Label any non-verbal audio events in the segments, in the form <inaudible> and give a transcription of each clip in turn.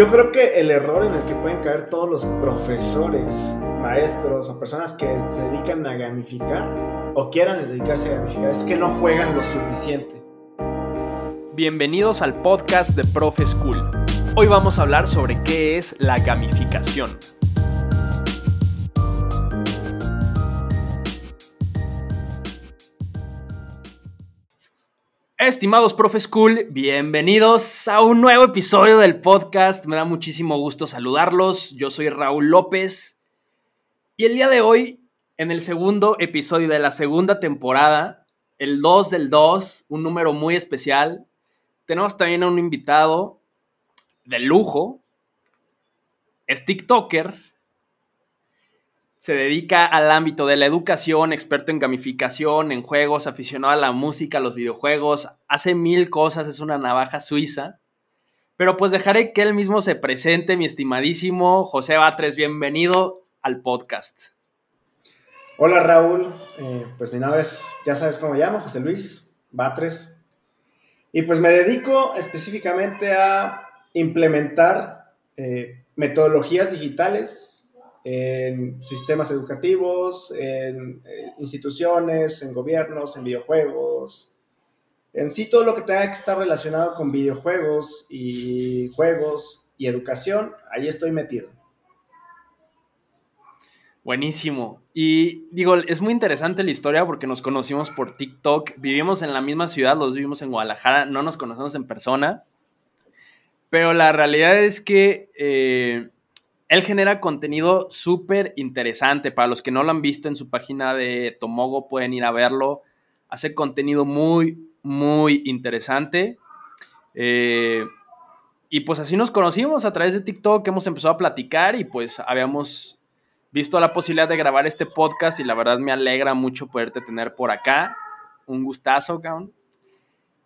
Yo creo que el error en el que pueden caer todos los profesores, maestros o personas que se dedican a gamificar o quieran dedicarse a gamificar es que no juegan lo suficiente. Bienvenidos al podcast de Profe School. Hoy vamos a hablar sobre qué es la gamificación. Estimados Profe School, bienvenidos a un nuevo episodio del podcast. Me da muchísimo gusto saludarlos. Yo soy Raúl López y el día de hoy, en el segundo episodio de la segunda temporada, el 2 del 2, un número muy especial, tenemos también a un invitado de lujo. Es TikToker, se dedica al ámbito de la educación, experto en gamificación, en juegos, aficionado a la música, a los videojuegos, hace mil cosas, es una navaja suiza. Pero pues dejaré que él mismo se presente, mi estimadísimo José Batres, bienvenido al podcast. Hola Raúl, eh, pues mi nombre es, ya sabes cómo me llamo, José Luis Batres. Y pues me dedico específicamente a implementar eh, metodologías digitales en sistemas educativos, en eh, instituciones, en gobiernos, en videojuegos, en sí todo lo que tenga que estar relacionado con videojuegos y juegos y educación, ahí estoy metido. Buenísimo. Y digo, es muy interesante la historia porque nos conocimos por TikTok, vivimos en la misma ciudad, los vivimos en Guadalajara, no nos conocemos en persona, pero la realidad es que eh, él genera contenido súper interesante. Para los que no lo han visto en su página de Tomogo, pueden ir a verlo. Hace contenido muy, muy interesante. Eh, y pues así nos conocimos a través de TikTok, hemos empezado a platicar y pues habíamos visto la posibilidad de grabar este podcast y la verdad me alegra mucho poderte tener por acá. Un gustazo, Gaun.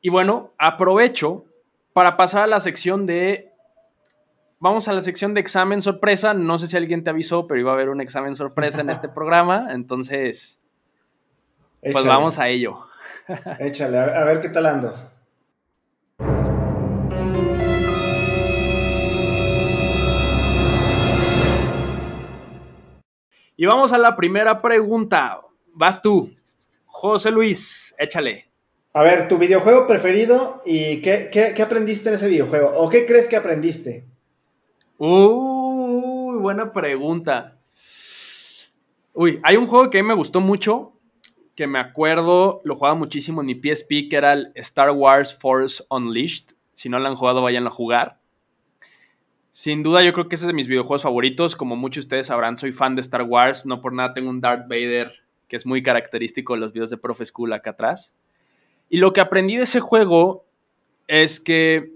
Y bueno, aprovecho para pasar a la sección de vamos a la sección de examen sorpresa. No sé si alguien te avisó, pero iba a haber un examen sorpresa en este <laughs> programa. Entonces, pues vamos a ello. <laughs> Échale, a ver qué tal ando. Y vamos a la primera pregunta. Vas tú, José Luis, échale. A ver, tu videojuego preferido y qué, qué aprendiste en ese videojuego. ¿O qué crees que aprendiste? Uy, buena pregunta. Uy, hay un juego que a mí me gustó mucho, que me acuerdo, lo jugaba muchísimo en mi PSP, que era el Star Wars Force Unleashed. Si no lo han jugado, vayan a jugar. Sin duda, yo creo que ese es de mis videojuegos favoritos. Como muchos de ustedes sabrán, soy fan de Star Wars. No por nada tengo un Darth Vader que es muy característico de los videos de Profe School acá atrás. Y lo que aprendí de ese juego es que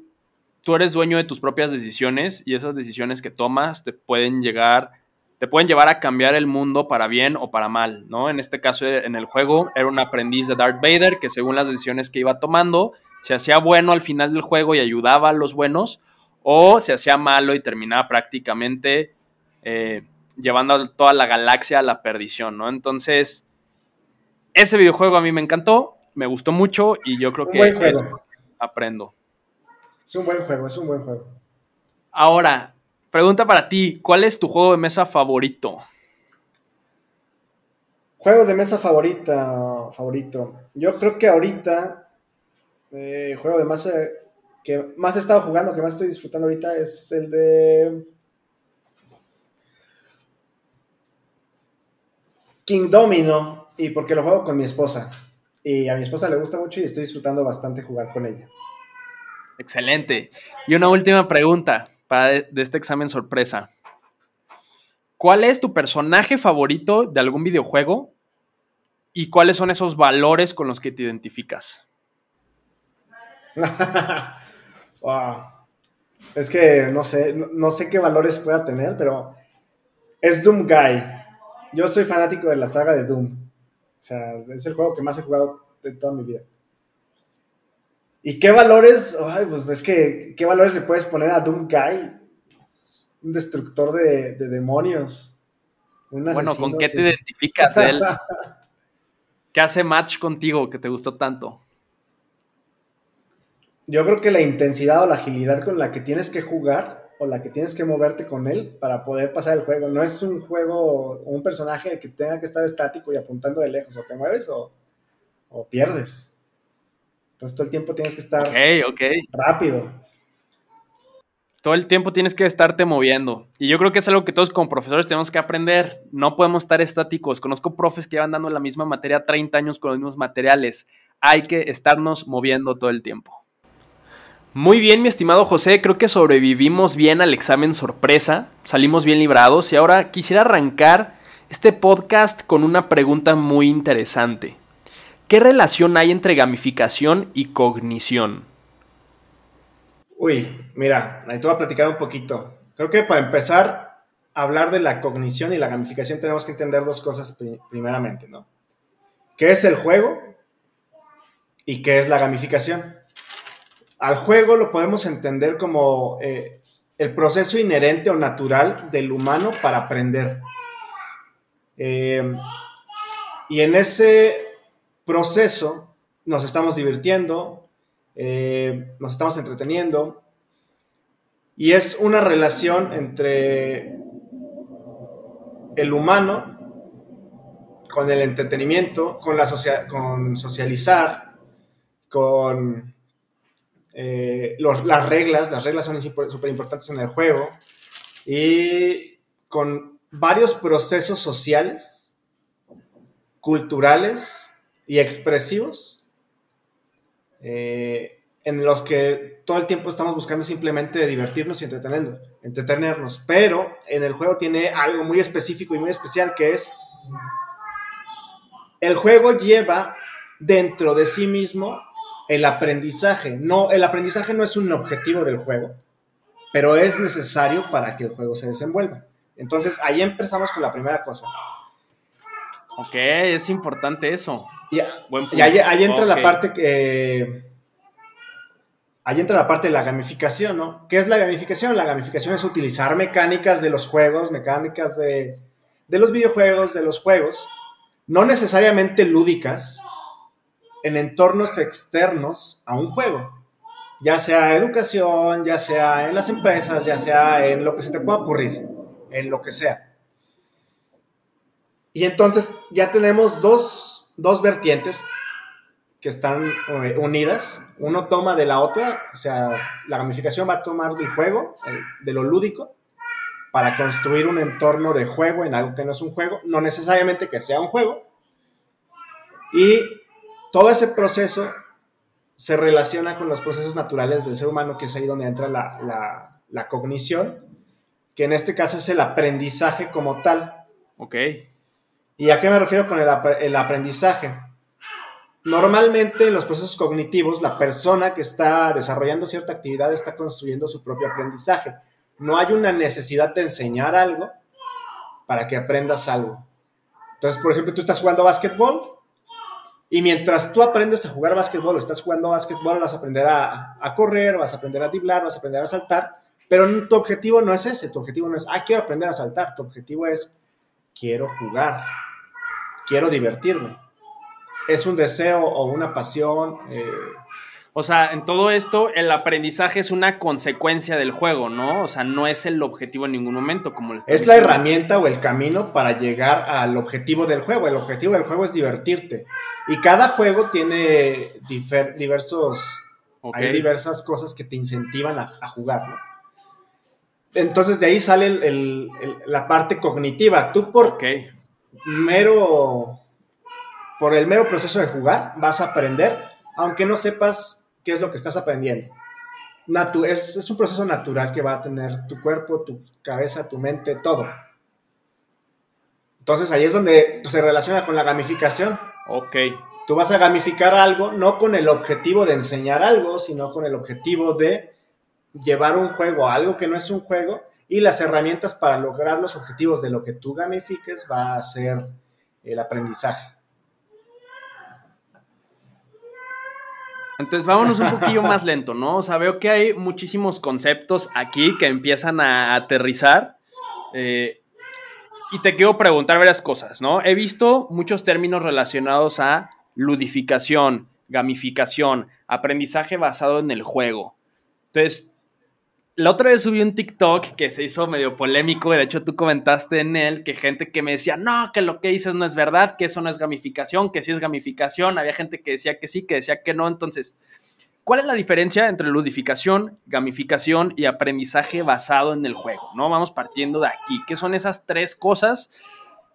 tú eres dueño de tus propias decisiones y esas decisiones que tomas te pueden llegar, te pueden llevar a cambiar el mundo para bien o para mal, ¿no? En este caso, en el juego, era un aprendiz de Darth Vader que según las decisiones que iba tomando, se hacía bueno al final del juego y ayudaba a los buenos, o se hacía malo y terminaba prácticamente eh, llevando a toda la galaxia a la perdición, ¿no? Entonces, ese videojuego a mí me encantó, me gustó mucho y yo creo que aprendo. Es un buen juego, es un buen juego. Ahora, pregunta para ti, ¿cuál es tu juego de mesa favorito? Juego de mesa favorita, favorito. Yo creo que ahorita, eh, juego de mesa que más he estado jugando, que más estoy disfrutando ahorita, es el de King Domino, y porque lo juego con mi esposa. Y a mi esposa le gusta mucho y estoy disfrutando bastante jugar con ella. Excelente. Y una última pregunta para de, este examen sorpresa. ¿Cuál es tu personaje favorito de algún videojuego? ¿Y cuáles son esos valores con los que te identificas? <laughs> Es que no sé, no, sé qué valores pueda tener, pero es Doom Guy. Yo soy fanático de la saga de Doom. O sea, es el juego que más he jugado de toda mi vida. ¿Y qué valores? Ay, pues es que, ¿qué valores le puedes poner a Doom Guy? Un destructor de, demonios. bueno, ¿con qué te identificas de él? <laughs> ¿Qué hace match contigo que te gustó tanto? Yo creo que la intensidad o la agilidad con la que tienes que jugar o la que tienes que moverte con él para poder pasar el juego. No es un juego, un personaje que tenga que estar estático y apuntando de lejos. O te mueves o, o pierdes. Entonces todo el tiempo tienes que estar rápido. Todo el tiempo tienes que estarte moviendo. Y yo creo que es algo que todos como profesores tenemos que aprender. No podemos estar estáticos. Conozco profes que van dando la misma materia 30 años con los mismos materiales. Hay que estarnos moviendo todo el tiempo. Muy bien, mi estimado José, creo que sobrevivimos bien al examen sorpresa, salimos bien librados y ahora quisiera arrancar este podcast con una pregunta muy interesante. ¿Qué relación hay entre gamificación y cognición? Uy, mira, ahí te voy a platicar un poquito. Creo que para empezar a hablar de la cognición y la gamificación tenemos que entender dos cosas primeramente, ¿no? ¿Qué es el juego y qué es la gamificación? Al juego lo podemos entender como eh, el proceso inherente o natural del humano para aprender. Eh, y en ese proceso nos estamos divirtiendo, eh, nos estamos entreteniendo, y es una relación entre el humano con el entretenimiento, con, la con socializar, con eh, las reglas, las reglas son súper importantes en el juego, y con varios procesos sociales, culturales y expresivos, eh, en los que todo el tiempo estamos buscando simplemente divertirnos y entretenernos, entretenernos, pero en el juego tiene algo muy específico y muy especial que es el juego lleva dentro de sí mismo el aprendizaje. No, el aprendizaje no es un objetivo del juego, pero es necesario para que el juego se desenvuelva. Entonces, ahí empezamos con la primera cosa. Ok, es importante eso. Y, ahí, entra la parte que... Ahí entra la parte de la gamificación, ¿no? ¿Qué es la gamificación? La gamificación es utilizar mecánicas de los juegos, mecánicas de, de los videojuegos, de los juegos, no necesariamente lúdicas, en entornos externos a un juego, ya sea educación, ya sea en las empresas, ya sea en lo que se te pueda ocurrir, en lo que sea. Y entonces ya tenemos dos, dos vertientes que están eh, unidas. Uno toma de la otra, o sea, la gamificación va a tomar del juego, de lo lúdico, para construir un entorno de juego en algo que no es un juego, no necesariamente que sea un juego. Y todo ese proceso se relaciona con los procesos naturales del ser humano, que es ahí donde entra la, cognición, que en este caso es el aprendizaje como tal. Ok. ¿Y a qué me refiero con el, aprendizaje? Normalmente en los procesos cognitivos, la persona que está desarrollando cierta actividad está construyendo su propio aprendizaje. No hay una necesidad de enseñar algo para que aprendas algo. Entonces, por ejemplo, tú estás jugando básquetbol y mientras tú aprendes a jugar básquetbol o estás jugando básquetbol, vas a aprender a, correr, vas a aprender a driblar, vas a aprender a saltar, pero tu objetivo no es ese, tu objetivo no es, ah, quiero aprender a saltar, tu objetivo es, quiero jugar, quiero divertirme. Es un deseo o una pasión. Eh, o sea, en todo esto, el aprendizaje es una consecuencia del juego, ¿no? O sea, no es el objetivo en ningún momento, como Es la herramienta o el camino para llegar al objetivo del juego. El objetivo del juego es divertirte. Y cada juego tiene diversos. Hay diversas cosas que te incentivan a, jugar, ¿no? Entonces de ahí sale la parte cognitiva. Tú por mero. Por el mero proceso de jugar, vas a aprender, aunque no sepas qué es lo que estás aprendiendo. es, un proceso natural que va a tener tu cuerpo, tu cabeza, tu mente, todo. Entonces ahí es donde se relaciona con la gamificación. Ok. Tú vas a gamificar algo no con el objetivo de enseñar algo, sino con el objetivo de llevar un juego a algo que no es un juego y las herramientas para lograr los objetivos de lo que tú gamifiques va a ser el aprendizaje. Entonces vámonos un poquillo más lento, ¿no? O sea, veo que hay muchísimos conceptos aquí que empiezan a aterrizar. Eh, y te quiero preguntar varias cosas, ¿no? He visto muchos términos relacionados a ludificación, gamificación, aprendizaje basado en el juego. Entonces, la otra vez subí un TikTok que se hizo medio polémico, y de hecho tú comentaste en él que gente que me decía, no, que lo que dices no es verdad, que eso no es gamificación, que sí es gamificación, había gente que decía que sí, que decía que no, entonces, ¿cuál es la diferencia entre ludificación, gamificación y aprendizaje basado en el juego? ¿No? Vamos partiendo de aquí, ¿qué son esas tres cosas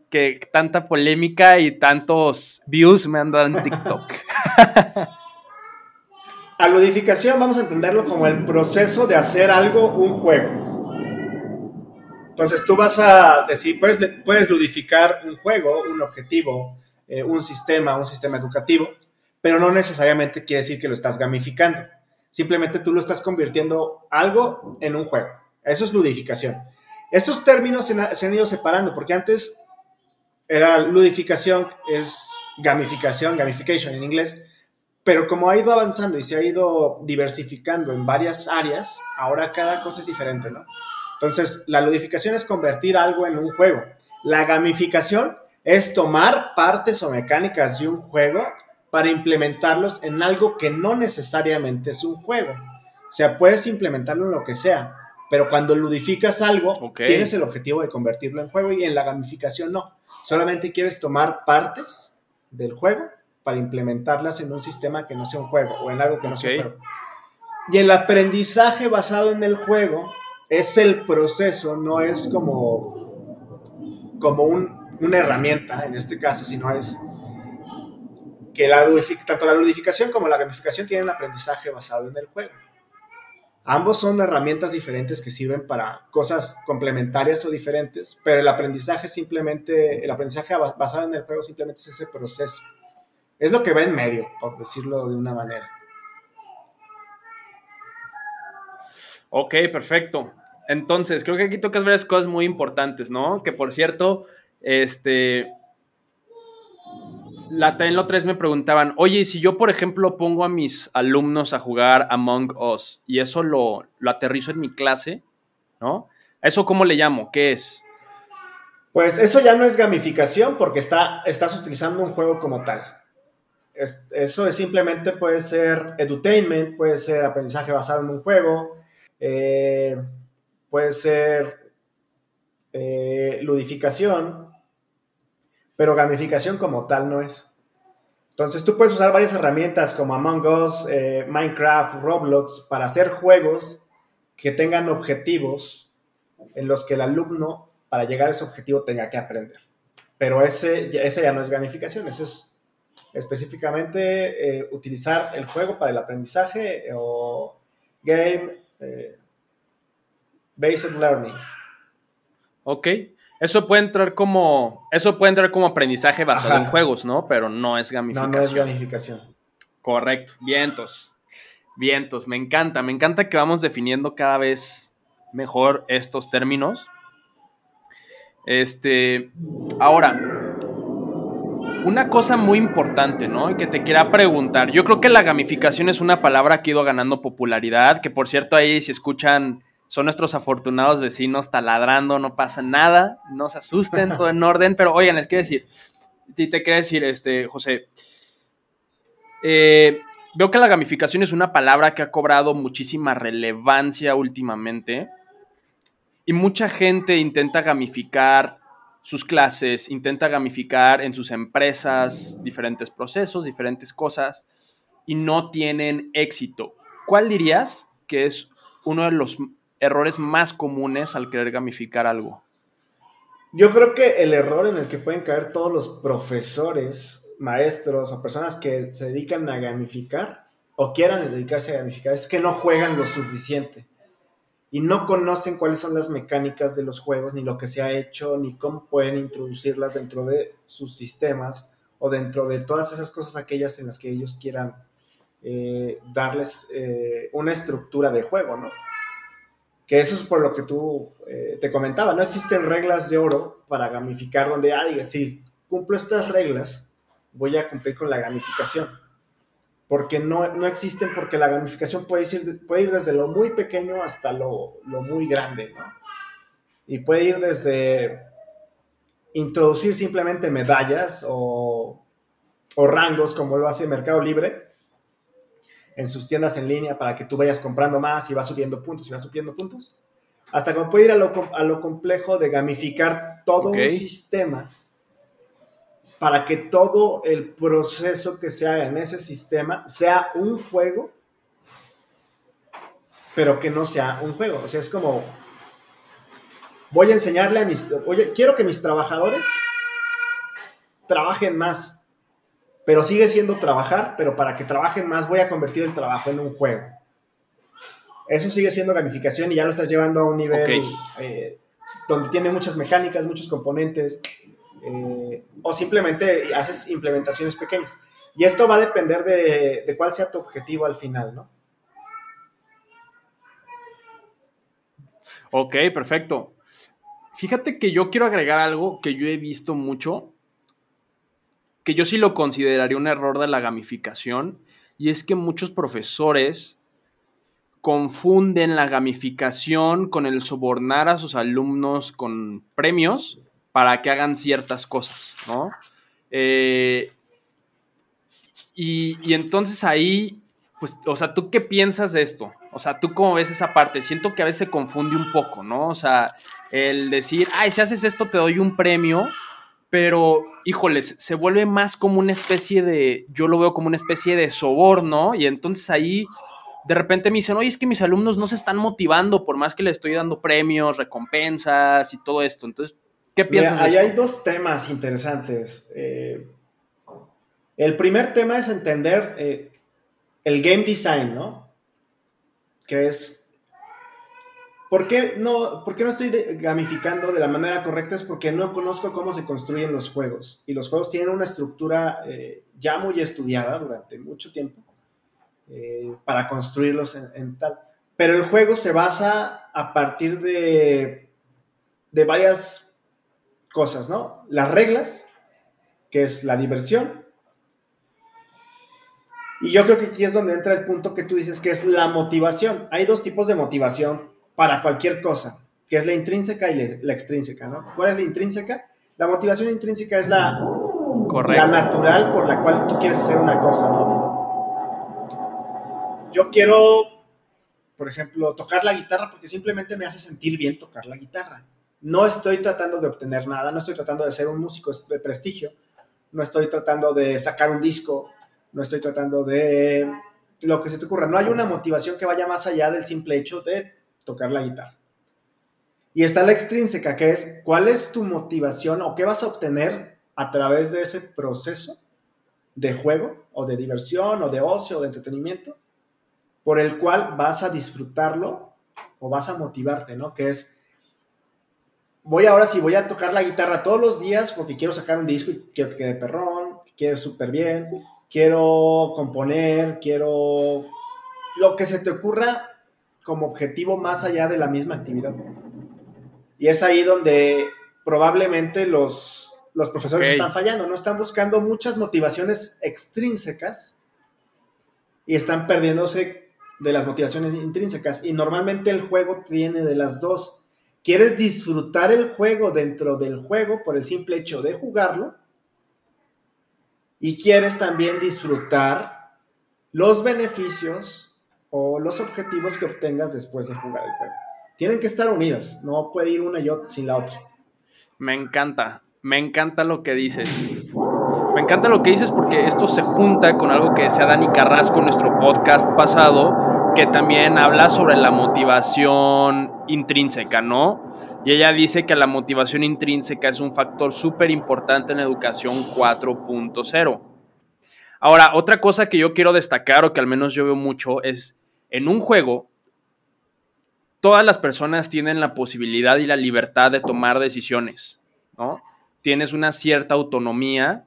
que tanta polémica y tantos views me han dado en TikTok? <laughs> A ludificación vamos a entenderlo como el proceso de hacer algo un juego. Entonces tú vas a decir, puedes, puedes ludificar un juego, un objetivo, eh, un sistema, un sistema educativo, pero no necesariamente quiere decir que lo estás gamificando. Simplemente tú lo estás convirtiendo algo en un juego. Eso es ludificación. Estos términos se, se han ido separando porque antes era ludificación, es gamificación, gamification en inglés, pero como ha ido avanzando y se ha ido diversificando en varias áreas, ahora cada cosa es diferente, ¿no? Entonces, la ludificación es convertir algo en un juego. La gamificación es tomar partes o mecánicas de un juego para implementarlos en algo que no necesariamente es un juego. O sea, puedes implementarlo en lo que sea, pero cuando ludificas algo, tienes el objetivo de convertirlo en juego y en la gamificación no. Solamente quieres tomar partes del juego para implementarlas en un sistema que no sea un juego o en algo que no sea un juego. Y el aprendizaje basado en el juego es el proceso, no es como, como una herramienta en este caso, sino es que la, tanto la ludificación como la gamificación tienen aprendizaje basado en el juego. Ambos son herramientas diferentes que sirven para cosas complementarias o diferentes, pero el aprendizaje simplemente, el aprendizaje basado en el juego simplemente es ese proceso. Es lo que va en medio, por decirlo de una manera. Ok, perfecto. Entonces, creo que aquí tocas varias cosas muy importantes, ¿no? Que por cierto, este. La, la otra vez me preguntaban, oye, si yo, por ejemplo, pongo a mis alumnos a jugar Among Us y eso lo, lo aterrizo en mi clase, ¿no? ¿Eso cómo le llamo? ¿Qué es? Pues eso ya no es gamificación porque está, estás utilizando un juego como tal eso es simplemente puede ser edutainment, puede ser aprendizaje basado en un juego, eh, puede ser eh, ludificación, pero gamificación como tal no es. Entonces tú puedes usar varias herramientas como Among Us, eh, Minecraft, Roblox para hacer juegos que tengan objetivos en los que el alumno para llegar a ese objetivo tenga que aprender. Pero ese, ese ya no es gamificación, eso es específicamente eh, utilizar el juego para el aprendizaje o game eh, based learning. Ok. Eso puede entrar como. Eso puede entrar como aprendizaje basado en juegos, ¿no? Pero no es gamificación. No, no es gamificación. Correcto. Vientos. Vientos. Me encanta. Me encanta que vamos definiendo cada vez mejor estos términos. Este. Ahora, una cosa muy importante, ¿no? Y que te quiera preguntar. Yo creo que la gamificación es una palabra que ha ido ganando popularidad, que por cierto ahí si escuchan, son nuestros afortunados vecinos taladrando, no pasa nada, no se asusten, todo en orden, pero oigan, les quiero decir, y te quiero decir, este, José, eh, veo que la gamificación es una palabra que ha cobrado muchísima relevancia últimamente y mucha gente intenta gamificar sus clases, intenta gamificar en sus empresas diferentes procesos, diferentes cosas y no tienen éxito. ¿Cuál dirías que es uno de los errores más comunes al querer gamificar algo? Yo creo que el error en el que pueden caer todos los profesores, maestros o personas que se dedican a gamificar o quieran dedicarse a gamificar es que no juegan lo suficiente y no conocen cuáles son las mecánicas de los juegos, ni lo que se ha hecho, ni cómo pueden introducirlas dentro de sus sistemas o dentro de todas esas cosas aquellas en las que ellos quieran eh, darles eh, una estructura de juego, ¿no? Que eso es por lo que tú eh, te comentaba, no existen reglas de oro para gamificar donde, ah, diga, si cumplo estas reglas, voy a cumplir con la gamificación porque no, no, existen, porque la gamificación puede ir, puede ir desde lo muy pequeño hasta lo, lo muy grande, ¿no? Y puede ir desde introducir simplemente medallas o, o, rangos, como lo hace Mercado Libre, en sus tiendas en línea para que tú vayas comprando más y vas subiendo puntos y vas subiendo puntos. Hasta como puede ir a lo, complejo de gamificar todo un sistema para que todo el proceso que se haga en ese sistema sea un juego, pero que no sea un juego. O sea, es como, voy a enseñarle a mis, oye, quiero que mis trabajadores trabajen más, pero sigue siendo trabajar, pero para que trabajen más voy a convertir el trabajo en un juego. Eso sigue siendo gamificación y ya lo estás llevando a un nivel eh, donde tiene muchas mecánicas, muchos componentes, eh, o simplemente haces implementaciones pequeñas. Y esto va a depender de, de cuál sea tu objetivo al final, ¿no? Ok, perfecto. Fíjate que yo quiero agregar algo que yo he visto mucho que yo sí lo consideraría un error de la gamificación, y es que muchos profesores confunden la gamificación con el sobornar a sus alumnos con premios para que hagan ciertas cosas, ¿no? Eh, y, y, entonces ahí, pues, o sea, ¿tú qué piensas de esto? O sea, ¿tú cómo ves esa parte? Siento que a veces se confunde un poco, ¿no? O sea, el decir, ay, si haces esto te doy un premio, pero, híjoles, se vuelve más como una especie de, yo lo veo como una especie de soborno, y entonces ahí de repente me dicen, oye, es que mis alumnos no se están motivando por más que les estoy dando premios, recompensas y todo esto. Entonces, ¿qué piensas? ahí hay dos temas interesantes. Eh, el primer tema es entender eh, el game design, ¿no? Que es ¿Por qué, no, ¿Por no estoy gamificando de la manera correcta? Es porque no conozco cómo se construyen los juegos. Y los juegos tienen una estructura eh, ya muy estudiada durante mucho tiempo para construirlos en, tal. Pero el juego se basa a partir de, de varias cosas, ¿no? Las reglas, que es la diversión. Y yo creo que aquí es donde entra el punto que tú dices, que es la motivación. Hay dos tipos de motivación para cualquier cosa, que es la intrínseca y la extrínseca, ¿no? ¿Cuál es la intrínseca? La motivación intrínseca es la, la natural por la cual tú quieres hacer una cosa, ¿no? Yo quiero, por ejemplo, tocar la guitarra porque simplemente me hace sentir bien tocar la guitarra. No estoy tratando de obtener nada, no estoy tratando de ser un músico de prestigio, no estoy tratando de sacar un disco, no estoy tratando de lo que se te ocurra. No hay una motivación que vaya más allá del simple hecho de tocar la guitarra. Y está la extrínseca, que es cuál es tu motivación o qué vas a obtener a través de ese proceso de juego o de diversión o de ocio o de entretenimiento, por el cual vas a disfrutarlo o vas a motivarte, ¿no? Que es, voy ahora sí, voy a tocar la guitarra todos los días porque quiero sacar un disco y quiero que quede perrón, que quede súper bien, quiero componer, quiero lo que se te ocurra como objetivo más allá de la misma actividad. Y es ahí donde probablemente los, los profesores están fallando, ¿no? Están buscando muchas motivaciones extrínsecas y están perdiéndose de las motivaciones intrínsecas. Y normalmente el juego tiene de las dos. Quieres disfrutar el juego dentro del juego por el simple hecho de jugarlo. Y quieres también disfrutar los beneficios o los objetivos que obtengas después de jugar el juego. Tienen que estar unidas, no puede ir una y otra sin la otra. Me encanta, me encanta lo que dices. Me encanta lo que dices porque esto se junta con algo que decía Dani Carrasco en nuestro podcast pasado, que también habla sobre la motivación intrínseca, ¿no? Y ella dice que la motivación intrínseca es un factor súper importante en la educación 4.0. Ahora, otra cosa que yo quiero destacar o que al menos yo veo mucho es en un juego, todas las personas tienen la posibilidad y la libertad de tomar decisiones, ¿no? Tienes una cierta autonomía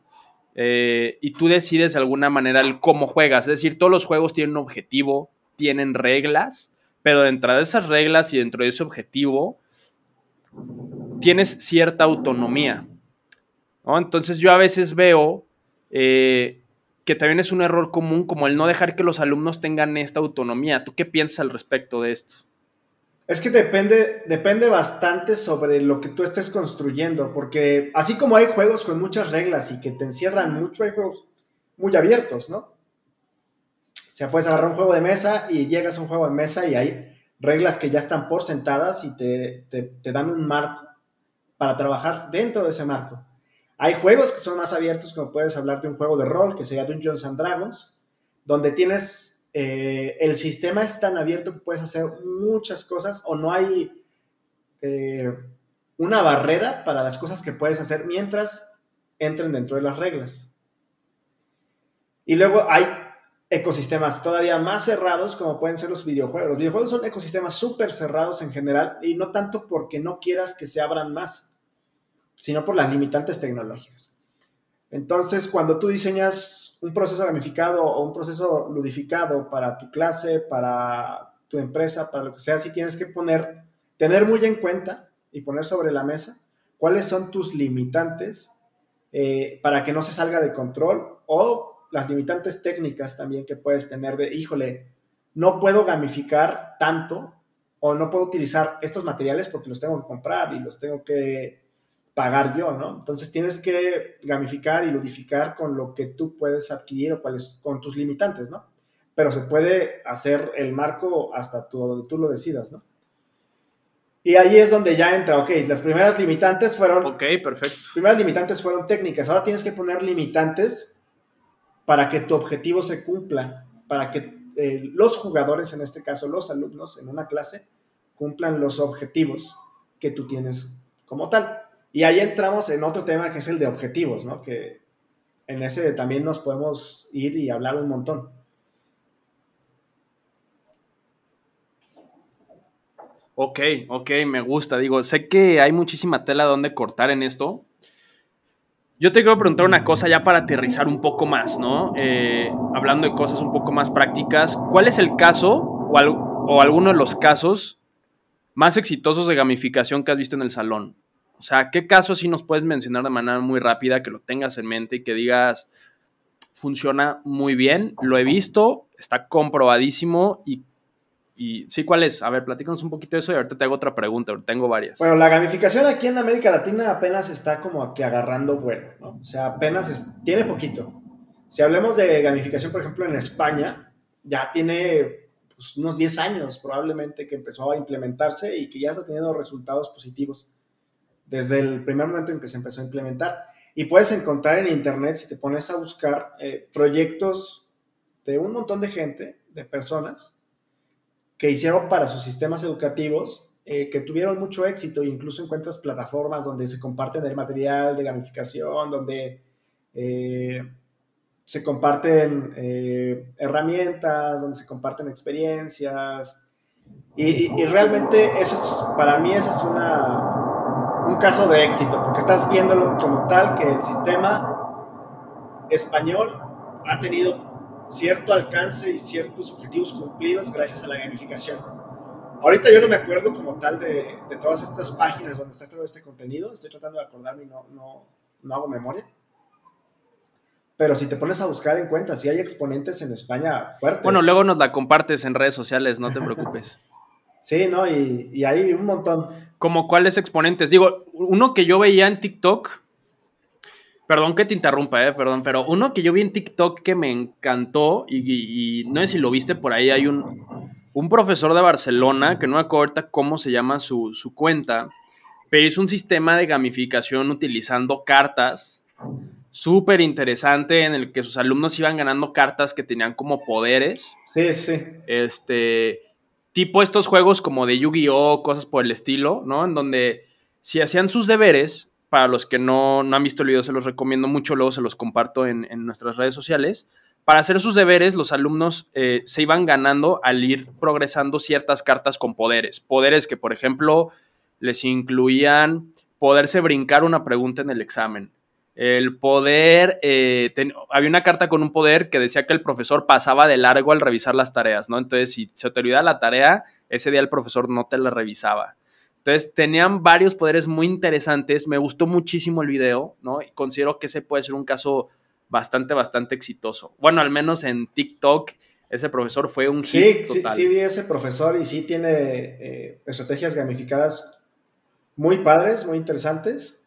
eh, y tú decides de alguna manera el cómo juegas. Es decir, todos los juegos tienen un objetivo, tienen reglas, pero dentro de esas reglas y dentro de ese objetivo tienes cierta autonomía. ¿no? Entonces yo a veces veo eh, que también es un error común como el no dejar que los alumnos tengan esta autonomía. ¿Tú qué piensas al respecto de esto? Es que depende, depende bastante sobre lo que tú estés construyendo, porque así como hay juegos con muchas reglas y que te encierran mucho, hay juegos muy abiertos, ¿no? O sea, puedes agarrar un juego de mesa y llegas a un juego de mesa y hay reglas que ya están por sentadas y te, te dan un marco para trabajar dentro de ese marco. Hay juegos que son más abiertos, como puedes hablar de un juego de rol que se llama Dungeons and Dragons, donde tienes, eh, el sistema es tan abierto que puedes hacer muchas cosas o no hay eh, una barrera para las cosas que puedes hacer mientras entren dentro de las reglas. Y luego hay ecosistemas todavía más cerrados como pueden ser los videojuegos. Los videojuegos son ecosistemas súper cerrados en general y no tanto porque no quieras que se abran más, sino por las limitantes tecnológicas. Entonces, cuando tú diseñas un proceso gamificado o un proceso ludificado para tu clase, para tu empresa, para lo que sea, sí tienes que poner, tener muy en cuenta y poner sobre la mesa cuáles son tus limitantes eh, para que no se salga de control o las limitantes técnicas también que puedes tener de, híjole, no puedo gamificar tanto o no puedo utilizar estos materiales porque los tengo que comprar y los tengo que pagar yo, ¿no? Entonces tienes que gamificar y ludificar con lo que tú puedes adquirir o cuáles, con tus limitantes, ¿no? Pero se puede hacer el marco hasta tu, donde tú lo decidas, ¿no? Y ahí es donde ya entra, ok, las primeras limitantes fueron... Ok, perfecto. Las primeras limitantes fueron técnicas, ahora tienes que poner limitantes para que tu objetivo se cumpla, para que eh, los jugadores, en este caso los alumnos en una clase, cumplan los objetivos que tú tienes como tal. Y ahí entramos en otro tema que es el de objetivos, ¿no? Que en ese también nos podemos ir y hablar un montón. Ok, ok, me gusta. Digo, sé que hay muchísima tela donde cortar en esto. Yo te quiero preguntar una cosa ya para aterrizar un poco más, ¿no? Eh, hablando de cosas un poco más prácticas, ¿cuál es el caso o, o alguno de los casos más exitosos de gamificación que has visto en el salón? O sea, ¿qué casos sí nos puedes mencionar de manera muy rápida, que lo tengas en mente y que digas, funciona muy bien, lo he visto, está comprobadísimo y, y sí, ¿cuál es? A ver, platícanos un poquito de eso y ahorita te hago otra pregunta, tengo varias. Bueno, la gamificación aquí en América Latina apenas está como que agarrando bueno, ¿no? O sea, apenas tiene poquito. Si hablemos de gamificación, por ejemplo, en España, ya tiene pues, unos 10 años probablemente que empezó a implementarse y que ya está teniendo resultados positivos desde el primer momento en que se empezó a implementar. Y puedes encontrar en Internet, si te pones a buscar, eh, proyectos de un montón de gente, de personas, que hicieron para sus sistemas educativos, eh, que tuvieron mucho éxito. Incluso encuentras plataformas donde se comparten el material de gamificación, donde eh, se comparten herramientas, donde se comparten experiencias. Y, y, realmente eso es, para mí esa es una, un caso de éxito, porque estás viéndolo como tal que el sistema español ha tenido cierto alcance y ciertos objetivos cumplidos gracias a la gamificación. Ahorita yo no me acuerdo como tal de, de todas estas páginas donde está todo este contenido, estoy tratando de acordarme y no, no, no hago memoria. Pero si te pones a buscar en cuenta, si hay exponentes en España fuertes. Bueno, luego nos la compartes en redes sociales, no te preocupes. <laughs> sí, ¿no? Y, y hay un montón como cuáles exponentes. Digo, uno que yo veía en TikTok, perdón que te interrumpa, eh, perdón, pero uno que yo vi en TikTok que me encantó y, no sé si lo viste por ahí, hay un, un profesor de Barcelona, que no me acuerdo cómo se llama su, su cuenta, pero es un sistema de gamificación utilizando cartas súper interesante en el que sus alumnos iban ganando cartas que tenían como poderes. Sí, sí. Este, tipo estos juegos como de Yu-Gi-Oh, cosas por el estilo, ¿no? En donde si hacían sus deberes, para los que no, han visto el video se los recomiendo mucho, luego se los comparto en, nuestras redes sociales. Para hacer sus deberes, los alumnos eh, se iban ganando al ir progresando ciertas cartas con poderes. Poderes que, por ejemplo, les incluían poderse brincar una pregunta en el examen, el poder, eh, había una carta con un poder que decía que el profesor pasaba de largo al revisar las tareas, ¿no? Entonces, si se te olvidaba la tarea, ese día el profesor no te la revisaba. Entonces, tenían varios poderes muy interesantes. Me gustó muchísimo el video, ¿no? Y considero que ese puede ser un caso bastante, bastante exitoso. Bueno, al menos en TikTok, ese profesor fue un sí, total. Sí, sí, vi ese profesor y sí tiene eh, estrategias gamificadas muy padres, muy interesantes.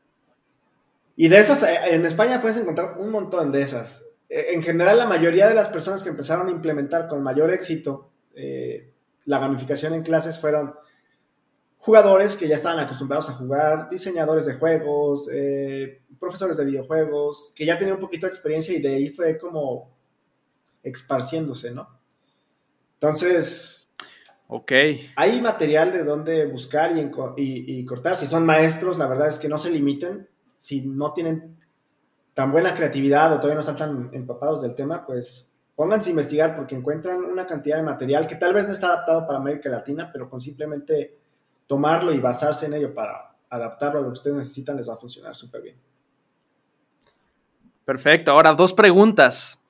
Y de esas, eh, en España puedes encontrar un montón de esas. eh, en general la mayoría de las personas que empezaron a implementar con mayor éxito eh, la gamificación en clases fueron jugadores que ya estaban acostumbrados a jugar, diseñadores de juegos, eh, profesores de videojuegos, que ya tenían un poquito de experiencia y de ahí fue como esparciéndose, ¿no? Entonces, ok. Hay material de dónde buscar y, y, cortar. Si son maestros, la verdad es que no se limiten. Si no tienen tan buena creatividad o todavía no están tan empapados del tema, pues pónganse a investigar porque encuentran una cantidad de material que tal vez no está adaptado para América Latina, pero con simplemente tomarlo y basarse en ello para adaptarlo a lo que ustedes necesitan les va a funcionar súper bien. Perfecto. Ahora, dos preguntas.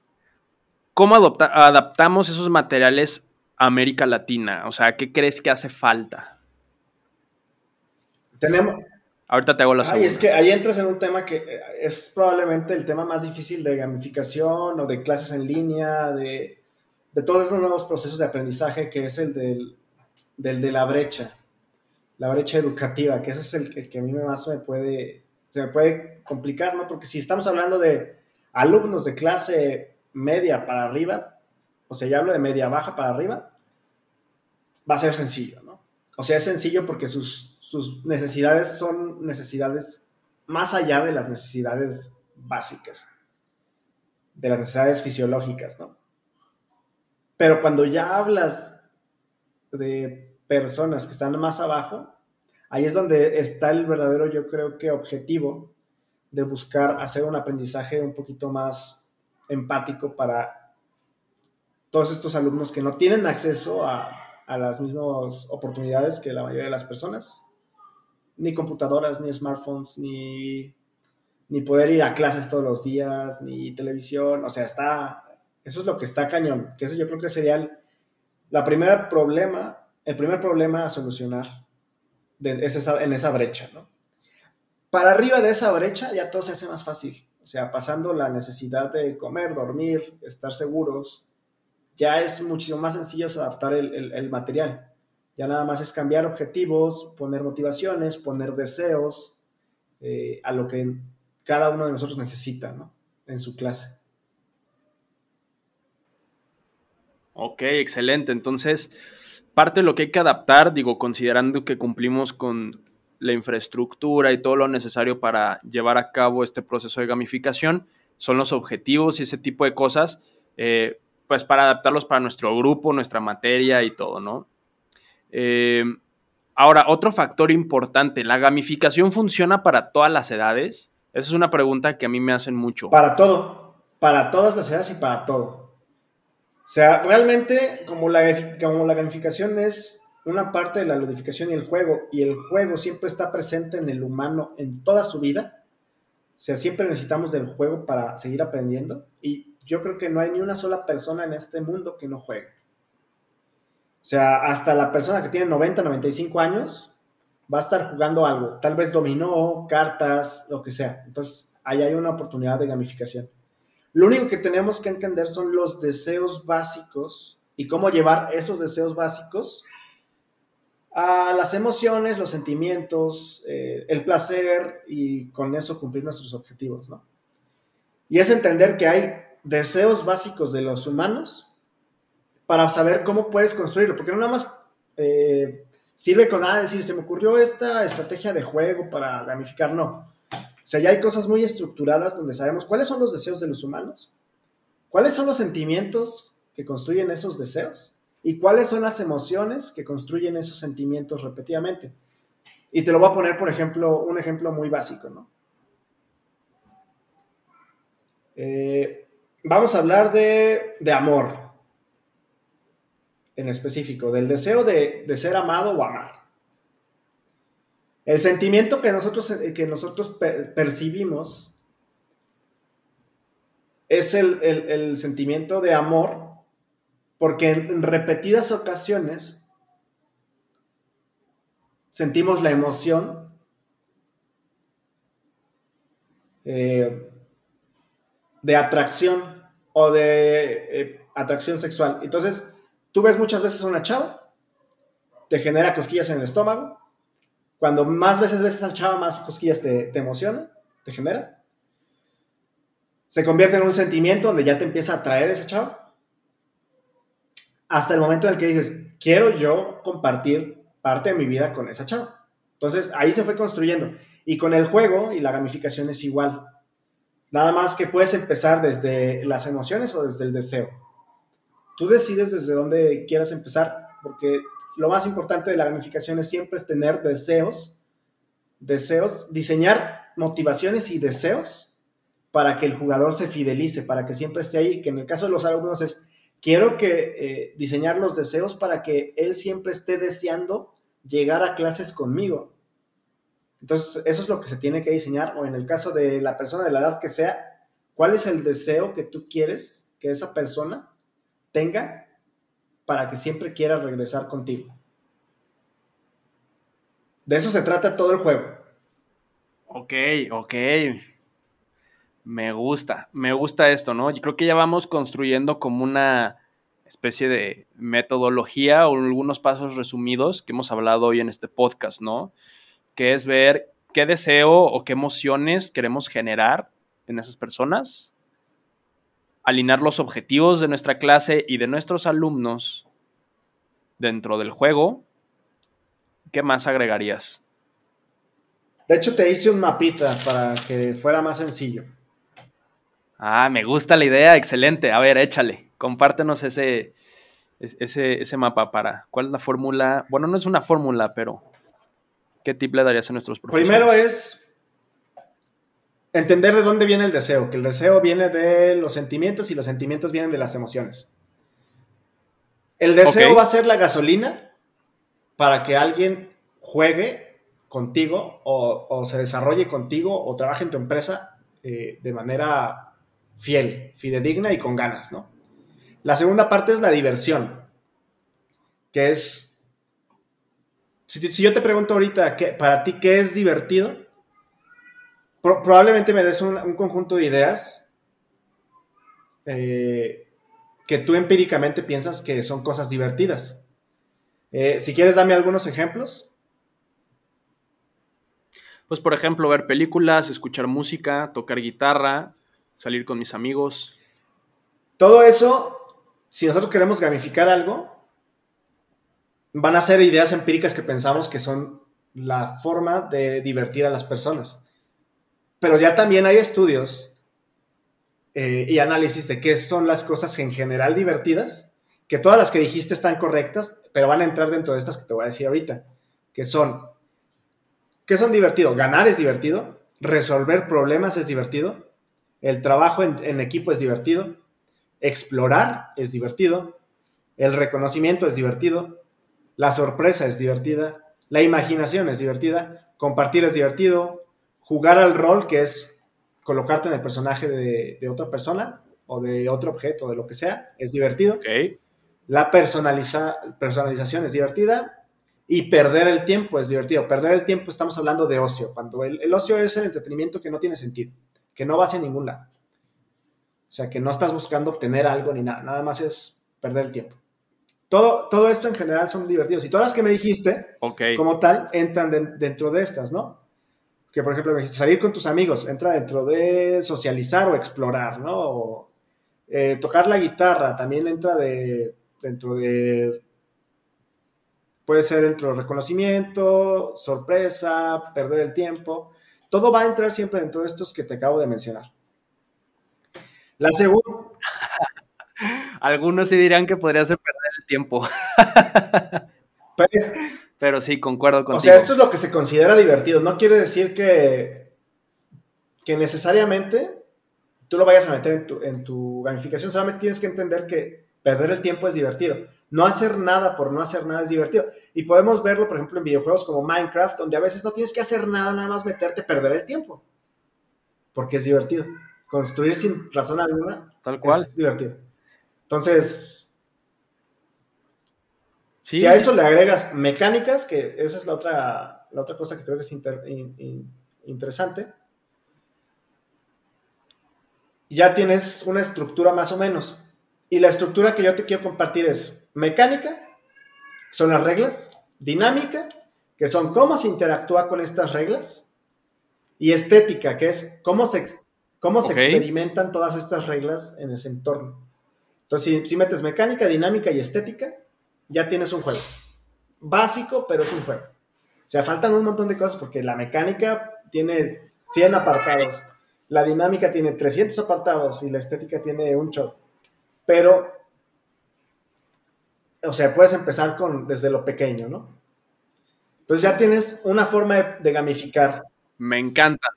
¿Cómo adaptamos esos materiales a América Latina? O sea, ¿qué crees que hace falta? Tenemos, Ahorita te hago la segunda. Ay, es que ahí entras en un tema que eh, es probablemente el tema más difícil de gamificación o de clases en línea, de, todos esos nuevos procesos de aprendizaje, que es el del, de la brecha, la brecha educativa, que ese es el, que a mí más me puede, se me puede complicar, ¿no? Porque si estamos hablando de alumnos de clase media para arriba, o sea, ya hablo de media baja para arriba, va a ser sencillo, ¿no? O sea, es sencillo porque sus, sus necesidades son necesidades más allá de las necesidades básicas, de las necesidades fisiológicas, ¿no? Pero cuando ya hablas de personas que están más abajo, ahí es donde está el verdadero, yo creo que, objetivo de buscar hacer un aprendizaje un poquito más empático para todos estos alumnos que no tienen acceso a a las mismas oportunidades que la mayoría de las personas. Ni computadoras, ni smartphones, ni, ni poder ir a clases todos los días, ni televisión. O sea, está. Eso es lo que está cañón. Que eso yo creo que sería el la primera problema, el primer problema a solucionar de, esa, en esa brecha, ¿no? Para arriba de esa brecha ya todo se hace más fácil. O sea, pasando la necesidad de comer, dormir, estar seguros, ya es muchísimo más sencillo adaptar el, material. Ya nada más es cambiar objetivos, poner motivaciones, poner deseos eh, a lo que cada uno de nosotros necesita en su clase. Ok, excelente. Entonces, parte de lo que hay que adaptar, digo, considerando que cumplimos con la infraestructura y todo lo necesario para llevar a cabo este proceso de gamificación, son los objetivos y ese tipo de cosas. Eh, pues para adaptarlos para nuestro grupo, nuestra materia y todo, ¿no? Eh, ahora, otro factor importante, ¿la gamificación funciona para todas las edades? Esa es una pregunta que a mí me hacen mucho. Para todo, para todas las edades y para todo. O sea, realmente como la, como la gamificación es una parte de la ludificación y el juego, y el juego siempre está presente en el humano en toda su vida, o sea, siempre necesitamos del juego para seguir aprendiendo, y yo creo que no hay ni una sola persona en este mundo que no juegue. O sea, hasta la persona que tiene 90, 95 años va a estar jugando algo, tal vez dominó, cartas, lo que sea. Entonces, ahí hay una oportunidad de gamificación. Lo único que tenemos que entender son los deseos básicos y cómo llevar esos deseos básicos a las emociones, los sentimientos, eh, el placer y con eso cumplir nuestros objetivos, ¿no? Y es entender que hay deseos básicos de los humanos para saber cómo puedes construirlo, porque no nada más eh, sirve con nada decir, se me ocurrió esta estrategia de juego para gamificar, no. O sea, ya hay cosas muy estructuradas donde sabemos cuáles son los deseos de los humanos, cuáles son los sentimientos que construyen esos deseos y cuáles son las emociones que construyen esos sentimientos repetidamente. Y te lo voy a poner, por ejemplo, un ejemplo muy básico, ¿no? Eh, vamos a hablar de, amor, en específico, del deseo de, ser amado o amar. El sentimiento que nosotros, que nosotros percibimos es el, el, sentimiento de amor porque en repetidas ocasiones sentimos la emoción eh, de atracción o de eh, atracción sexual. Entonces, tú ves muchas veces a una chava, te genera cosquillas en el estómago. Cuando más veces ves a esa chava, más cosquillas te, te emociona, te genera. se convierte en un sentimiento donde ya te empieza a atraer esa chava. Hasta el momento en el que dices, quiero yo compartir parte de mi vida con esa chava. Entonces ahí se fue construyendo. Y con el juego y la gamificación es igual. Nada más que puedes empezar desde las emociones o desde el deseo. Tú decides desde dónde quieras empezar, porque lo más importante de la gamificación es siempre es tener deseos, deseos, diseñar motivaciones y deseos para que el jugador se fidelice, para que siempre esté ahí, que en el caso de los alumnos es, quiero que eh, diseñar los deseos para que él siempre esté deseando llegar a clases conmigo. Entonces, eso es lo que se tiene que diseñar, o en el caso de la persona de la edad que sea, ¿cuál es el deseo que tú quieres que esa persona tenga para que siempre quiera regresar contigo? De eso se trata todo el juego. Ok, ok. Me gusta, me gusta esto, ¿no? Yo creo que ya vamos construyendo como una especie de metodología o algunos pasos resumidos que hemos hablado hoy en este podcast, ¿no? Que es ver qué deseo o qué emociones queremos generar en esas personas, alinear los objetivos de nuestra clase y de nuestros alumnos dentro del juego. ¿Qué más agregarías? De hecho, te hice un mapita para que fuera más sencillo. Ah, me gusta la idea, excelente. A ver, échale compártenos ese, ese, ese mapa para cuál es la fórmula. Bueno, no es una fórmula, pero ¿qué tip le darías a nuestros profesores? Primero es entender de dónde viene el deseo, que el deseo viene de los sentimientos y los sentimientos vienen de las emociones. El deseo va a ser la gasolina para que alguien juegue contigo o, se desarrolle contigo o trabaje en tu empresa eh, de manera fiel, fidedigna y con ganas, ¿no? La segunda parte es la diversión, que es, si, yo te pregunto ahorita, ¿qué, para ti, ¿qué es divertido? Probablemente me des un, conjunto de ideas eh, que tú empíricamente piensas que son cosas divertidas. Eh, si quieres, dame algunos ejemplos. Pues, por ejemplo, ver películas, escuchar música, tocar guitarra, salir con mis amigos. Todo eso si nosotros queremos gamificar algo, van a ser ideas empíricas que pensamos que son la forma de divertir a las personas. Pero ya también hay estudios eh, y análisis de qué son las cosas en general divertidas, que todas las que dijiste están correctas, pero van a entrar dentro de estas que te voy a decir ahorita, que son, ¿qué son divertidos? Ganar es divertido, resolver problemas es divertido, el trabajo en equipo es divertido, Explorar es divertido, el reconocimiento es divertido, la sorpresa es divertida, la imaginación es divertida, compartir es divertido, jugar al rol, que es colocarte en el personaje de, otra persona o de otro objeto, de lo que sea, es divertido. La personalización es divertida y perder el tiempo es divertido. Perder el tiempo estamos hablando de ocio, cuando el ocio es el entretenimiento que no tiene sentido, que no va hacia ningún lado. O sea, que no estás buscando obtener algo ni nada, nada más es perder el tiempo. Todo, todo esto en general son divertidos. Y todas las que me dijiste, como tal, entran dentro de estas, ¿no? Que por ejemplo me dijiste salir con tus amigos, entra dentro de socializar o explorar, ¿no? Eh, tocar la guitarra también entra de, dentro de puede ser dentro de reconocimiento, sorpresa, perder el tiempo. Todo va a entrar siempre dentro de estos que te acabo de mencionar. La segunda. <laughs> Algunos sí dirán que podría ser perder el tiempo. Pues, Pero sí, concuerdo contigo. O sea, esto es lo que se considera divertido. No quiere decir que, que necesariamente tú lo vayas a meter en tu, en tu gamificación. Solamente tienes que entender que perder el tiempo es divertido. No hacer nada por no hacer nada es divertido. Y podemos verlo, por ejemplo, en videojuegos como Minecraft, donde a veces no tienes que hacer nada, nada más meterte, perder el tiempo. Porque es divertido construir sin razón alguna. Tal cual. Es divertido. Entonces, si a eso le agregas mecánicas, que esa es la otra, la otra cosa que creo que es interesante, ya tienes una estructura más o menos. Y la estructura que yo te quiero compartir es mecánica, que son las reglas, dinámica, que son cómo se interactúa con estas reglas, y estética, que es cómo se, cómo se experimentan todas estas reglas en ese entorno. Entonces, si, si metes mecánica, dinámica y estética, ya tienes un juego. Básico, pero es un juego. O sea, faltan un montón de cosas porque la mecánica tiene 100 apartados, la dinámica tiene 300 apartados y la estética tiene un chorro. Pero, o sea, puedes empezar con, desde lo pequeño, ¿no? Entonces ya tienes una forma de, de gamificar. Me encanta.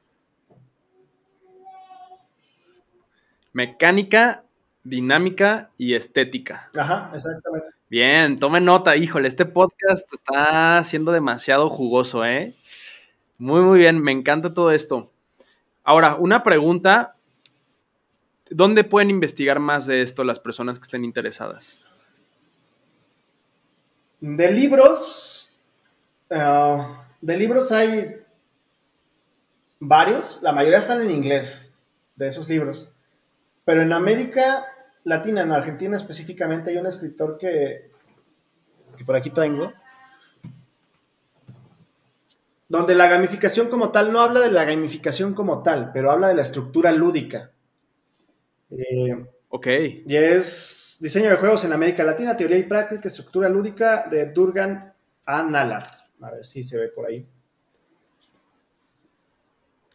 Mecánica, dinámica y estética. Ajá, exactamente. Bien, tomen nota, híjole, este podcast está siendo demasiado jugoso, ¿eh? Muy, muy bien, me encanta todo esto. Ahora, una pregunta. ¿Dónde pueden investigar más de esto las personas que estén interesadas? De libros, ah, de libros hay varios, la mayoría están en inglés, de esos libros. Pero en América Latina, en Argentina específicamente, hay un escritor que, que por aquí tengo, donde la gamificación como tal no habla de la gamificación como tal, pero habla de la estructura lúdica. Eh, Ok, y es diseño de juegos en América Latina, teoría y práctica, estructura lúdica de Durgan A. Nalar. A ver si se ve por ahí.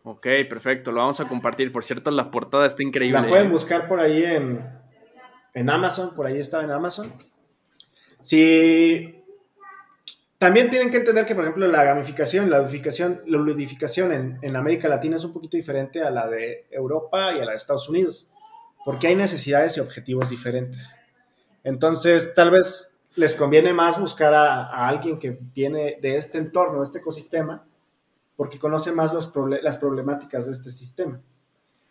ok, perfecto, lo vamos a compartir. Por cierto, la portada está increíble. La pueden ¿eh? buscar por ahí en, en Amazon, por ahí estaba en Amazon. Si también tienen que entender que, por ejemplo, la gamificación, la ludificación, la ludificación en, América Latina es un poquito diferente a la de Europa y a la de Estados Unidos, porque hay necesidades y objetivos diferentes. Entonces, tal vez les conviene más buscar a, alguien que viene de este entorno, de este ecosistema, porque conoce más las problemáticas de este sistema.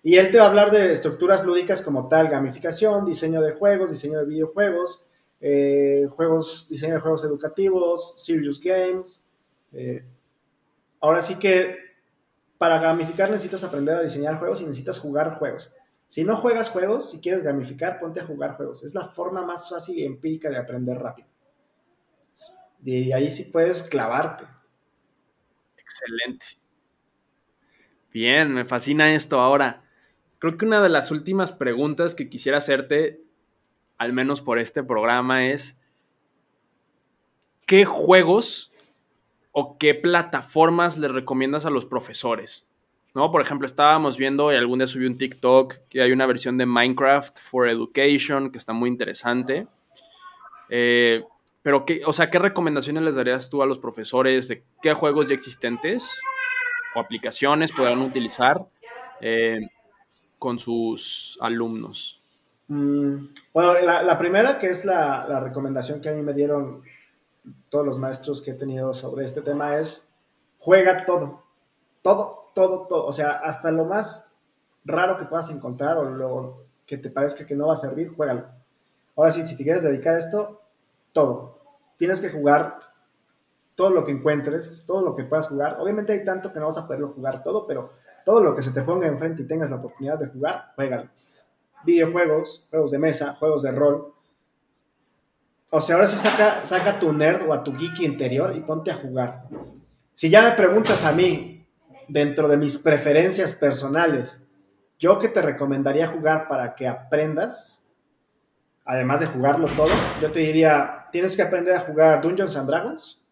Y él te va a hablar de estructuras lúdicas como tal, gamificación, diseño de juegos, diseño de videojuegos, eh, juegos, diseño de juegos educativos, serious games. eh. ahora sí que para gamificar necesitas aprender a diseñar juegos y necesitas jugar juegos. Si no juegas juegos, si quieres gamificar, ponte a jugar juegos. Es la forma más fácil y empírica de aprender rápido. Y ahí sí puedes clavarte. Excelente. Bien, me fascina esto. Ahora, creo que una de las últimas preguntas que quisiera hacerte, al menos por este programa, es ¿qué juegos o qué plataformas le recomiendas a los profesores? ¿No? Por ejemplo, estábamos viendo y algún día subí un TikTok que hay una versión de Minecraft for Education que está muy interesante. Eh, pero, qué, o sea, ¿qué recomendaciones les darías tú a los profesores de qué juegos ya existentes o aplicaciones podrán utilizar eh, con sus alumnos? Mm, bueno, la, primera, que es la, la recomendación que a mí me dieron todos los maestros que he tenido sobre este tema, es juega todo. Todo, todo, todo. O sea, hasta lo más raro que puedas encontrar o lo que te parezca que no va a servir, juégalo. Ahora sí, si te quieres dedicar a esto, todo. Tienes que jugar todo lo que encuentres, todo lo que puedas jugar. Obviamente hay tanto que no vas a poderlo jugar todo, pero todo lo que se te ponga enfrente y tengas la oportunidad de jugar, juégalo. Videojuegos, juegos de mesa, juegos de rol. O sea, ahora sí saca, saca tu nerd o a tu geek interior y ponte a jugar. Si ya me preguntas a mí, dentro de mis preferencias personales, yo que te recomendaría jugar para que aprendas, además de jugarlo todo, yo te diría, tienes que aprender a jugar Dungeons and Dragons,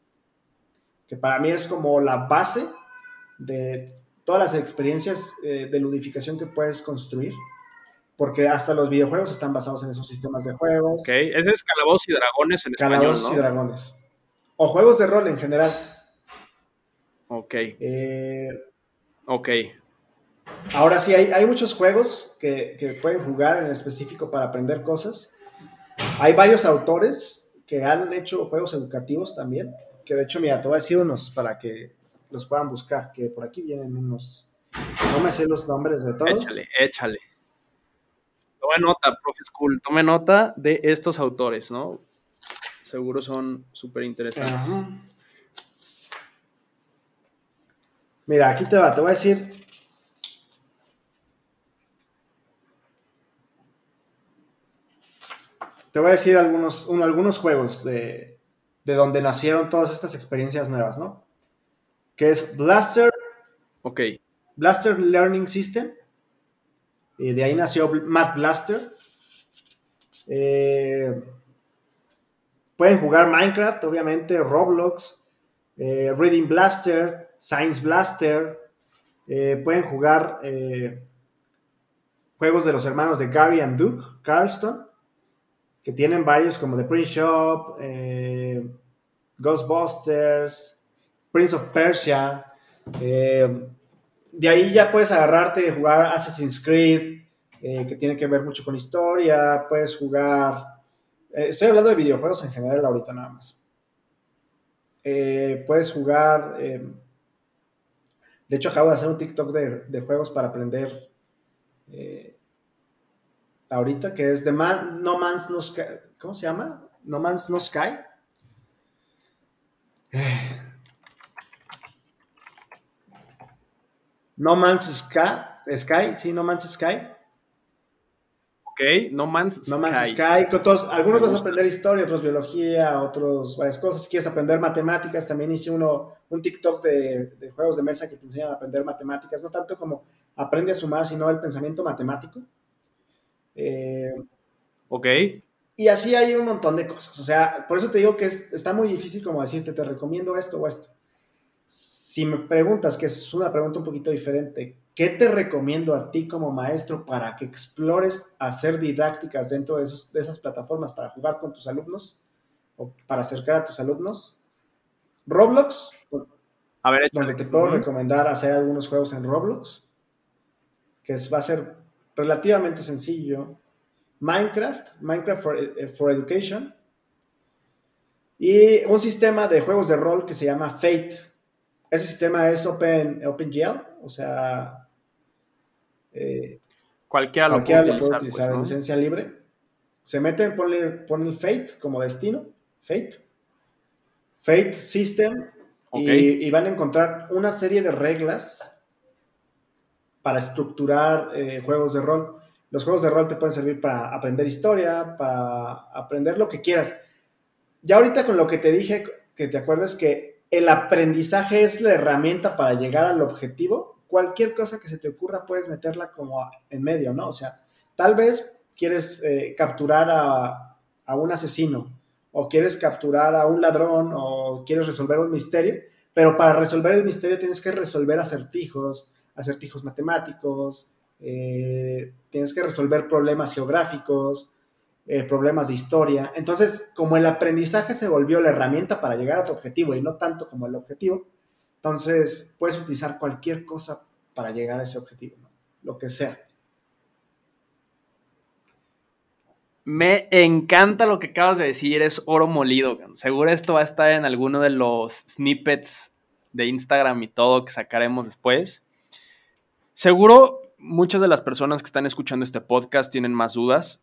que para mí es como la base de todas las experiencias eh, de ludificación que puedes construir, porque hasta los videojuegos están basados en esos sistemas de juegos, Ok, ese es Calabozos y Dragones en calabozos español, y ¿no? dragones, o juegos de rol en general. Ok, Eh, ok. Ahora sí, hay, hay muchos juegos que, que pueden jugar en específico para aprender cosas. Hay varios autores que han hecho juegos educativos también, que de hecho, mira, te voy a decir unos para que los puedan buscar, que por aquí vienen unos. No me sé los nombres de todos. Échale, échale. Tome nota, profe School, tome nota de estos autores, ¿no? Seguro son súper interesantes. Ajá. Mira, aquí te va, te voy a decir. Te voy a decir algunos, un- algunos juegos de, de donde nacieron todas estas experiencias nuevas, ¿no? Que es Blaster, Ok, Blaster Learning System, Y de ahí nació Math Blaster. Eh, pueden jugar Minecraft, obviamente, Roblox, eh, Reading Blaster, Science Blaster. Eh, pueden jugar juegos de los hermanos de Gary and Duke, Carlston, que tienen varios como The Prince Shop, Ghostbusters, Prince of Persia. de ahí ya puedes agarrarte y jugar Assassin's Creed, eh, que tiene que ver mucho con historia, puedes jugar... Eh, estoy hablando de videojuegos en general ahorita nada más. Eh, puedes jugar... de hecho, acabo de hacer un TikTok de, juegos para aprender ahorita, que es de Man, No Man's No Sky. ¿Cómo se llama? No Man's No Sky. No Man's Sky, Sky, sí, No Man's Sky. Ok, No Man's No Man's Sky. algunos vas a aprender historia, otros biología, otros varias cosas. Si quieres aprender matemáticas, también hice uno, un TikTok de, juegos de mesa que te enseñan a aprender matemáticas, no tanto como aprende a sumar, sino el pensamiento matemático. Eh, ok. Y así hay un montón de cosas. O sea, por eso te digo que está muy difícil como decirte, te recomiendo esto o esto. Si me preguntas, que es una pregunta un poquito diferente, ¿Qué te recomiendo a ti como maestro para que explores hacer didácticas dentro de, esas plataformas para jugar con tus alumnos o para acercar a tus alumnos? Roblox, a ver, donde te puedo recomendar hacer algunos juegos en Roblox, que va a ser relativamente sencillo. Minecraft, Minecraft for, eh, for, Education, y un sistema de juegos de rol que se llama Fate. Ese sistema es Open, OpenGL, o sea, eh, cualquiera lo puede utilizar, pues, en licencia libre. Se meten, ponen, el Fate como destino, Fate, Fate System, y, van a encontrar una serie de reglas para estructurar eh, juegos de rol. Los juegos de rol te pueden servir para aprender historia, para aprender lo que quieras. Ya ahorita con lo que te dije, que te acuerdes que el aprendizaje es la herramienta para llegar al objetivo, cualquier cosa que se te ocurra puedes meterla como en medio, ¿no? O sea, tal vez quieres eh, capturar a, un asesino o quieres capturar a un ladrón o quieres resolver un misterio, pero para resolver el misterio tienes que resolver acertijos, acertijos matemáticos, eh, tienes que resolver problemas geográficos, eh, problemas de historia. Entonces, como el aprendizaje se volvió la herramienta para llegar a tu objetivo y no tanto como el objetivo, entonces, puedes utilizar cualquier cosa para llegar a ese objetivo, lo que sea. Me encanta lo que acabas de decir, es oro molido. Seguro esto va a estar en alguno de los snippets de Instagram y todo que sacaremos después. Seguro muchas de las personas que están escuchando este podcast tienen más dudas.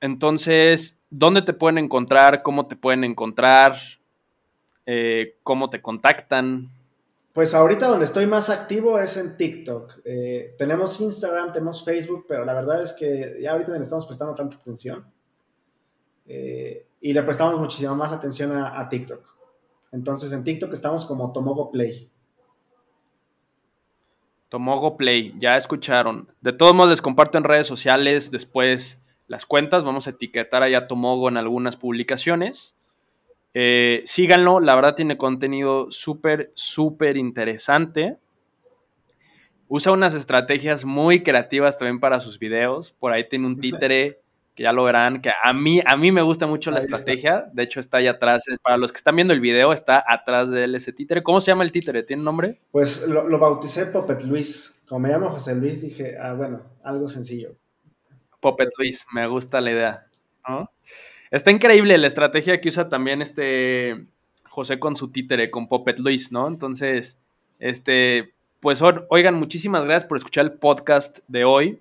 Entonces, ¿dónde te pueden encontrar? ¿Cómo te pueden encontrar? Eh, ¿Cómo te contactan? Pues ahorita donde estoy más activo es en TikTok. Eh, tenemos Instagram, tenemos Facebook, pero la verdad es que ya ahorita le estamos prestando tanta atención. Eh, y le prestamos muchísima más atención a, TikTok. Entonces en TikTok estamos como Tomogo Play. Tomogo Play, ya escucharon. De todos modos les comparto en redes sociales después las cuentas. Vamos a etiquetar allá Tomogo en algunas publicaciones. Eh, síganlo, la verdad tiene contenido súper, súper interesante. Usa unas estrategias muy creativas también para sus videos. Por ahí tiene un títere que ya lo verán, que a mí, a mí me gusta mucho la estrategia. De hecho, está ahí atrás. Para los que están viendo el video, está atrás de él ese títere. ¿Cómo se llama el títere? ¿Tiene nombre? Pues lo, lo bauticé Puppet Luis. Como me llamo José Luis, dije, ah, bueno, algo sencillo. Puppet Luis, me gusta la idea. ¿no? Está increíble la estrategia que usa también este José con su títere, con Puppet Luis, ¿no? Entonces, este, pues oigan, muchísimas gracias por escuchar el podcast de hoy.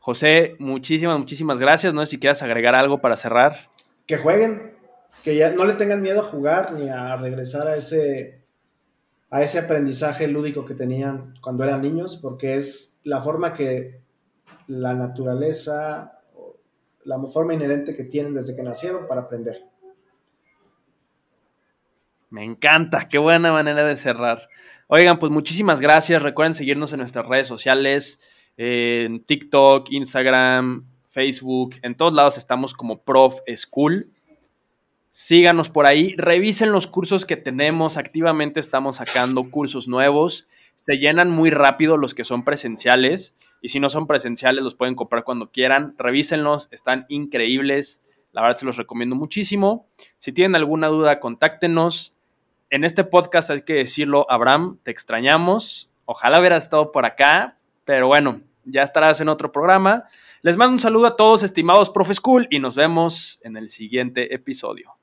José, muchísimas, muchísimas gracias. No si quieras agregar algo para cerrar. Que jueguen, que ya no le tengan miedo a jugar ni a regresar a ese, a ese aprendizaje lúdico que tenían cuando eran niños, porque es la forma que la naturaleza la forma inherente que tienen desde que nacieron para aprender. Me encanta, qué buena manera de cerrar. Oigan, pues muchísimas gracias. Recuerden seguirnos en nuestras redes sociales. En TikTok, Instagram, Facebook, en todos lados estamos como Prof School. Síganos por ahí, revisen los cursos que tenemos, activamente estamos sacando cursos nuevos. Se llenan muy rápido los que son presenciales y si no son presenciales los pueden comprar cuando quieran. Revísenlos, están increíbles. La verdad se los recomiendo muchísimo. Si tienen alguna duda, contáctenos. En este podcast hay que decirlo, Abraham, te extrañamos. Ojalá hubieras estado por acá, pero bueno, ya estarás en otro programa. Les mando un saludo a todos, estimados Profe School, y nos vemos en el siguiente episodio.